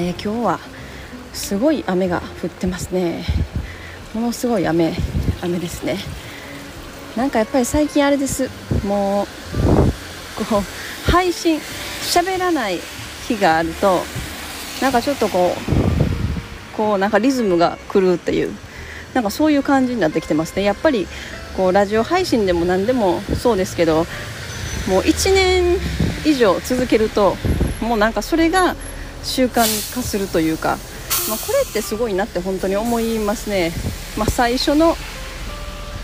えー、今日はすごい雨が降ってますね。ものすごい雨雨ですね。なんかやっぱり最近あれです。もうこう配信喋らない日があるとなんかちょっとこうこうなんかリズムが狂うっていうなんかそういう感じになってきてますね。やっぱりこうラジオ配信でも何でもそうですけどもう1年以上続けるともうなんかそれが習慣化するというか、まあ、これってすごいなって本当に思いますね、まあ、最初の、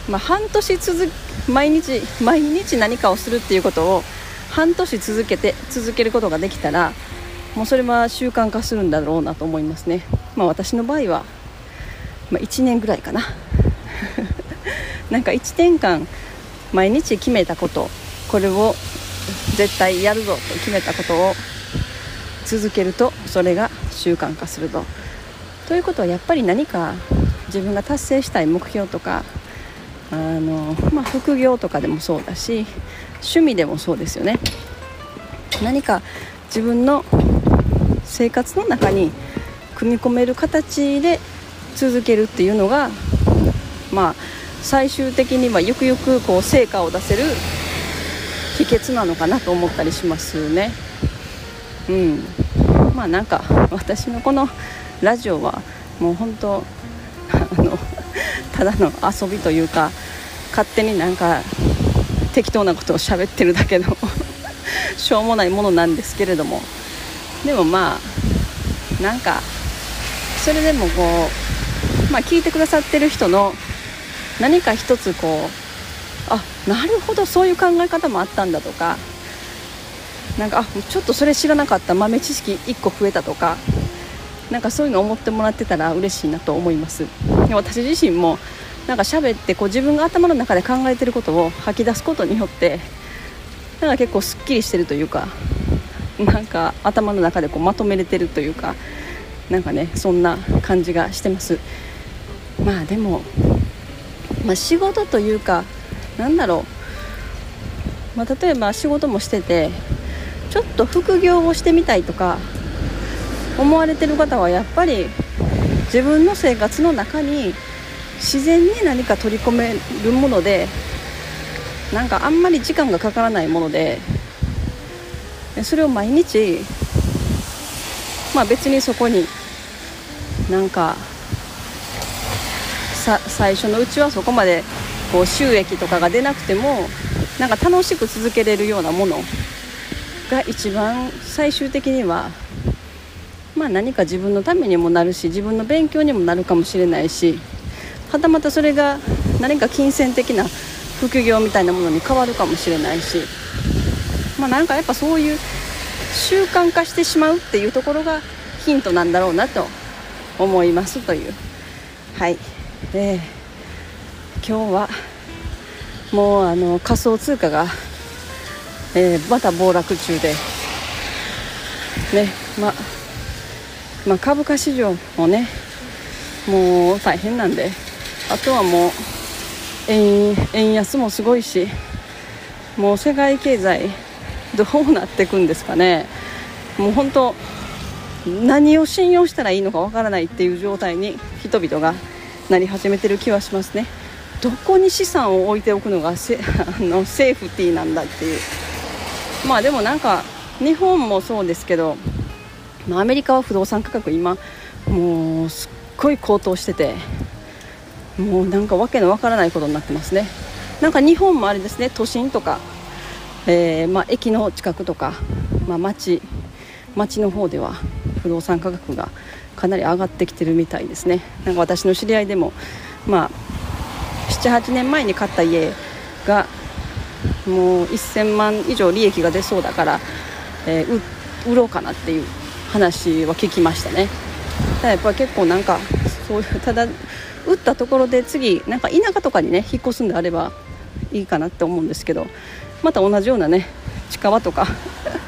まあ、半年続毎日毎日何かをするっていうことを半年続けて続けることができたらもうそれは習慣化するんだろうなと思いますね、まあ、私の場合は、まあ、1年ぐらいかな。なんか1年間毎日決めたことこれを絶対やるぞと決めたことを続けるとそれが習慣化すると。ということはやっぱり何か自分が達成したい目標とかあの、まあ、副業とかでもそうだし趣味でもそうですよね何か自分の生活の中に組み込める形で続けるっていうのがまあ最終的にはゆくゆくこう成果を出せる秘訣なのかなと思ったりしますね。うん。まあなんか私のこのラジオはもう本当あのただの遊びというか勝手になんか適当なことを喋ってるだけのしょうもないものなんですけれども。でもまあなんかそれでもこう、まあ、聞いてくださってる人の何か一つこうあなるほどそういう考え方もあったんだとかなんかあちょっとそれ知らなかった。豆知識1個増えたとかなんかそういうの思ってもらってたら嬉しいなと思います。で私自身もなんか喋ってこう自分が頭の中で考えてることを吐き出すことによってなんか結構すっきりしてるというかなんか頭の中でこうまとめれてるというかなんかねそんな感じがしてます。まあでも、まあ、仕事というかなんだろう、まあ、例えば仕事もしててちょっと副業をしてみたいとか思われてる方はやっぱり自分の生活の中に自然に何か取り込めるものでなんかあんまり時間がかからないものでそれを毎日まあ別にそこになんかさ最初のうちはそこまでこう収益とかが出なくてもなんか楽しく続けれるようなものが一番最終的には、まあ、何か自分のためにもなるし自分の勉強にもなるかもしれないしはたまたそれが何か金銭的な副業みたいなものに変わるかもしれないし、まあ、なんかやっぱそういう習慣化してしまうっていうところがヒントなんだろうなと思いますという。はい、えー、今日はもうあの仮想通貨がえー、また暴落中で、ねまま、株価市場もねもう大変なんで。あとはもう円円安もすごいしもう世界経済どうなっていくんですかね。もう本当何を信用したらいいのかわからないっていう状態に人々がなり始めてる気はしますね。どこに資産を置いておくのがセ あのセーフティーなんだっていう。まあでもなんか日本もそうですけど、まあ、アメリカは不動産価格今もうすっごい高騰しててもうなんかわけのわからないことになってますね。なんか日本もあれですね都心とか、えー、まあ、駅の近くとか、まあ、町町の方では不動産価格がかなり上がってきてるみたいですね。なんか私の知り合いでもまあ78年前に買った家がもう1000万以上利益が出そうだから、えー、売ろうかなっていう話は聞きましたね。だやっぱり結構なんかそういうただ打ったところで次なんか田舎とかにね引っ越すんであればいいかなって思うんですけどまた同じようなね近場とか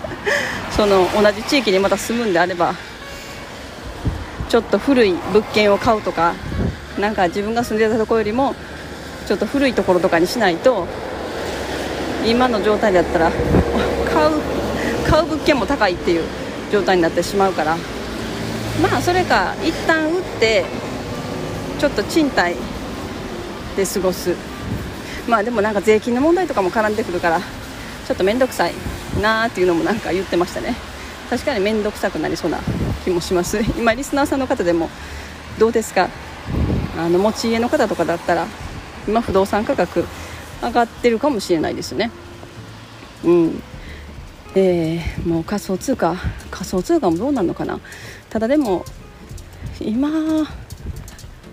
その同じ地域にまた住むんであればちょっと古い物件を買うとかなんか自分が住んでたとこよりもちょっと古いところとかにしないと今の状態だったら買う買う物件も高いっていう状態になってしまうから。まあそれか一旦売ってちょっと賃貸で過ごす。まあでもなんか税金の問題とかも絡んでくるからちょっと面倒くさいなーっていうのもなんか言ってましたね。確かに面倒くさくなりそうな気もします。今リスナーさんの方でもどうですか？あの持ち家の方とかだったら今不動産価格上がってるかもしれないですね。うん。えー、もう仮想通貨仮想通貨もどうなるのかな。ただでも今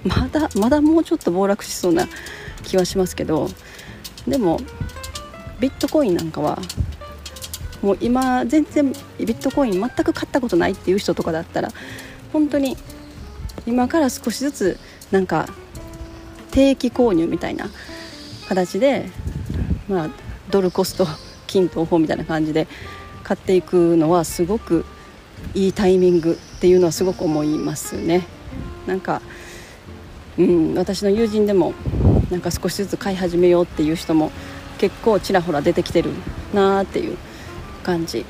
まだまだもうちょっと暴落しそうな気はしますけどでもビットコインなんかはもう今全然ビットコイン全く買ったことないっていう人とかだったら本当に今から少しずつなんか定期購入みたいな形で、まあ、ドルコスト金等法みたいな感じで買っていくのはすごくいいタイミングっていうのはすごく思いますね。なんかうん、私の友人でもなんか少しずつ買い始めようっていう人も結構ちらほら出てきてるなーっていう感じ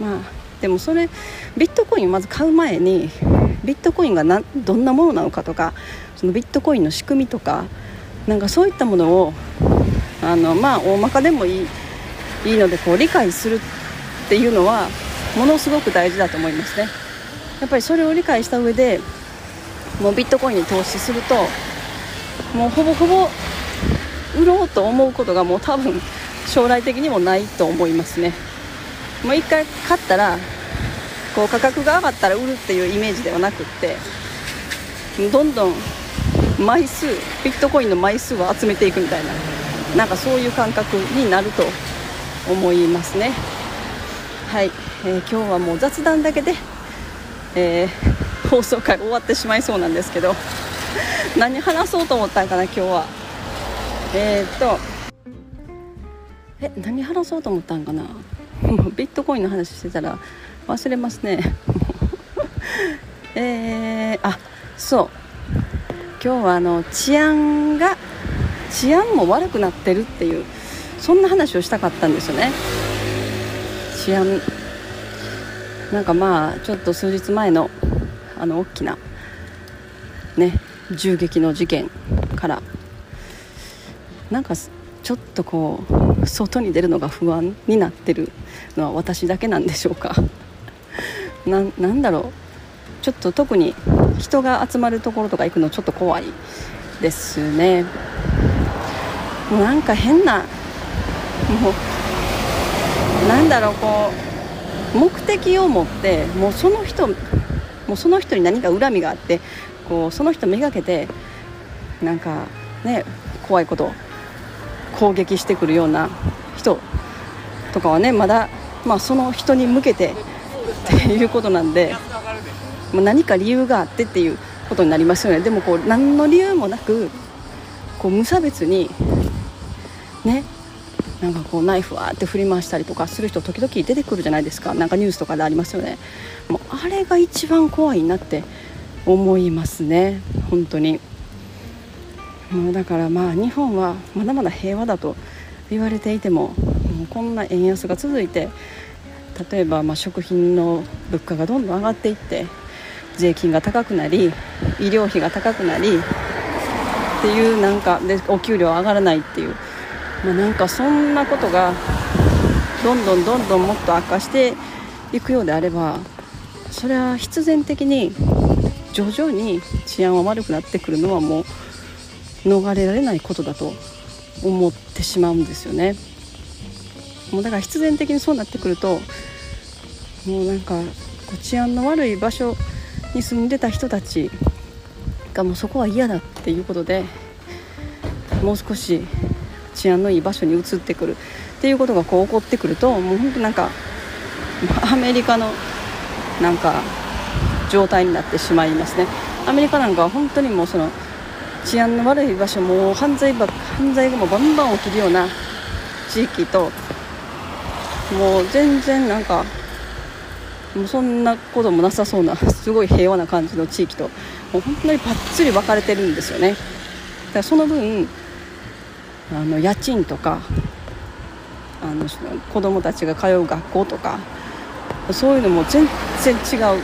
まあでもそれビットコインをまず買う前にビットコインがなどんなものなのかとかそのビットコインの仕組みとかなんかそういったものをあのまあ大まかでもいいいいのでこう理解するっていうのはものすごく大事だと思いますね。やっぱりそれを理解した上でもうビットコインに投資するともうほぼほぼ売ろうと思うことがもう多分将来的にもないと思いますね。もう1回買ったらこう価格が上がったら売るっていうイメージではなくってどんどん枚数ビットコインの枚数を集めていくみたいななんかそういう感覚になると思いますね。はい、えー、今日はもう雑談だけで、えー放送回終わってしまいそうなんですけど何話そうと思ったんかな今日は。えー、っとえ何話そうと思ったんかな？ビットコインの話してたら忘れますね。えー、あそう。今日はあの治安が治安も悪くなってるっていうそんな話をしたかったんですよね。治安なんかまあちょっと数日前のあの大きなね銃撃の事件からなんかちょっとこう外に出るのが不安になってるのは私だけなんでしょうか。ななんだろう。ちょっと特に人が集まるところとか行くのちょっと怖いですね。もうなんか変なもうなんだろうこう目的を持ってもうその人もうその人に何か恨みがあってこうその人めがけてなんかね怖いこと攻撃してくるような人とかはねまだ、まあ、その人に向けてっていうことなんでもう何か理由があってっていうことになりますよね。でもこう何の理由もなくこう無差別にねなんかこうナイフわーって振り回したりとかする人時々出てくるじゃないですか。なんかニュースとかでありますよね。もうあれが一番怖いなって思いますね。本当に。もうだからまあ日本はまだまだ平和だと言われていてももうこんな円安が続いて例えばま食品の物価がどんどん上がっていって税金が高くなり医療費が高くなりっていうなんかでお給料上がらないっていうまあ、なんかそんなことがどんどんどんどんもっと悪化していくようであればそれは必然的に徐々に治安は悪くなってくるのはもう逃れられないことだと思ってしまうんですよね。もうだから必然的にそうなってくるともうなんか治安の悪い場所に住んでた人たちがもうそこは嫌だっていうことでもう少し治安のいい場所に移ってくるっていうことがこう起こってくるともう本当なんかアメリカのなんか状態になってしまいますね。アメリカなんかは本当にもうその治安の悪い場所も犯罪ば犯罪がもうバンバン起きるような地域ともう全然なんかもうそんなこともなさそうな すごい平和な感じの地域ともう本当にばっつり分かれてるんですよね。だからその分あの家賃とかあの子供たちが通う学校とかそういうのも全然違う。だか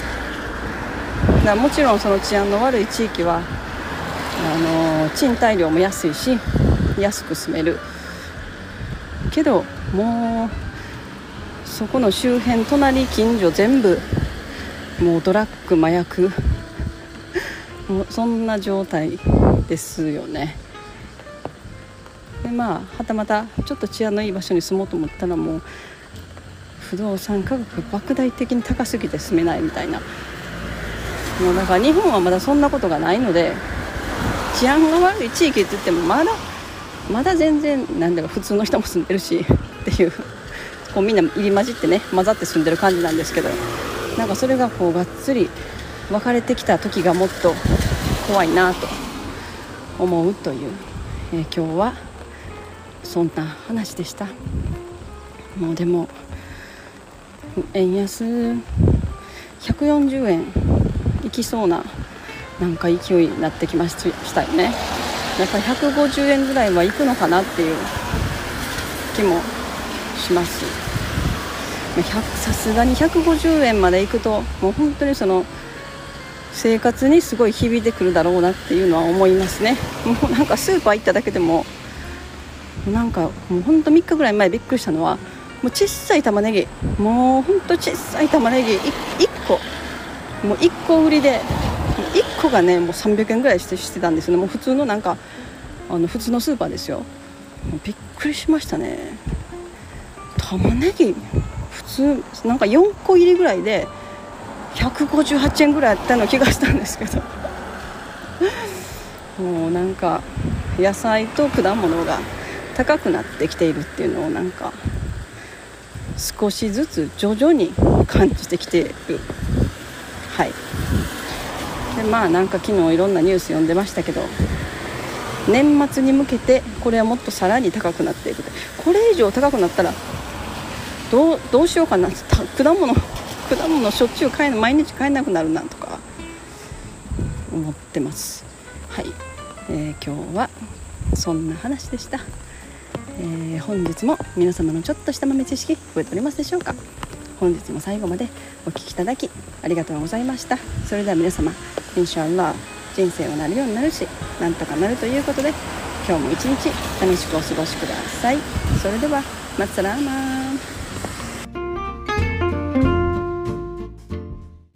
らもちろんその治安の悪い地域はあの賃貸料も安いし安く住める。けどもうそこの周辺隣近所全部もうドラッグ麻薬。もうそんな状態ですよね。でまあはたまたちょっと治安のいい場所に住もうと思ったらもう不動産価格莫大的に高すぎて住めないみたいな。もうだから日本はまだそんなことがないので治安が悪い地域って言ってもまだまだ全然なんだか普通の人も住んでるしっていう。こうみんな入り混じってね混ざって住んでる感じなんですけどなんかそれがこうがっつり分かれてきた時がもっと怖いなと思うという、えー、今日はそんな話でした。もうでも円安140円いきそうななんか勢いになってきましたよね。やっぱり150円ぐらいはいくのかなっていう気もします。さすがに150円までいくともう本当にその生活にすごい響いてくるだろうなっていうのは思いますね。もうなんかスーパー行っただけでもなんかもうほんと3日ぐらい前びっくりしたのはもう小さい玉ねぎもうほんと小さい玉ねぎ 1, 1個もう1個売りで1個がねもう300円ぐらいしてしてたんですね。もう普通のなんかあの普通のスーパーですよ。びっくりしましたね。玉ねぎ普通なんか4個入りぐらいで158円ぐらいあったの気がしたんですけど。もうなんか野菜と果物が高くなってきているっていうのをなんか少しずつ徐々に感じてきている。はい。でまあなんか昨日いろんなニュース読んでましたけど年末に向けてこれはもっとさらに高くなっていくこれ以上高くなったらどうどうしようかな果物果物しょっちゅう買え毎日買えなくなるなとか。思ってます。はい、えー、今日はそんな話でした、えー、本日も皆様のちょっとした豆知識増えておりますでしょうか。本日も最後までお聴きいただきありがとうございました。それでは皆様インシャアラ人生はなるようになるしなんとかなるということで今日も一日楽しくお過ごしください。それではマッサラーマン。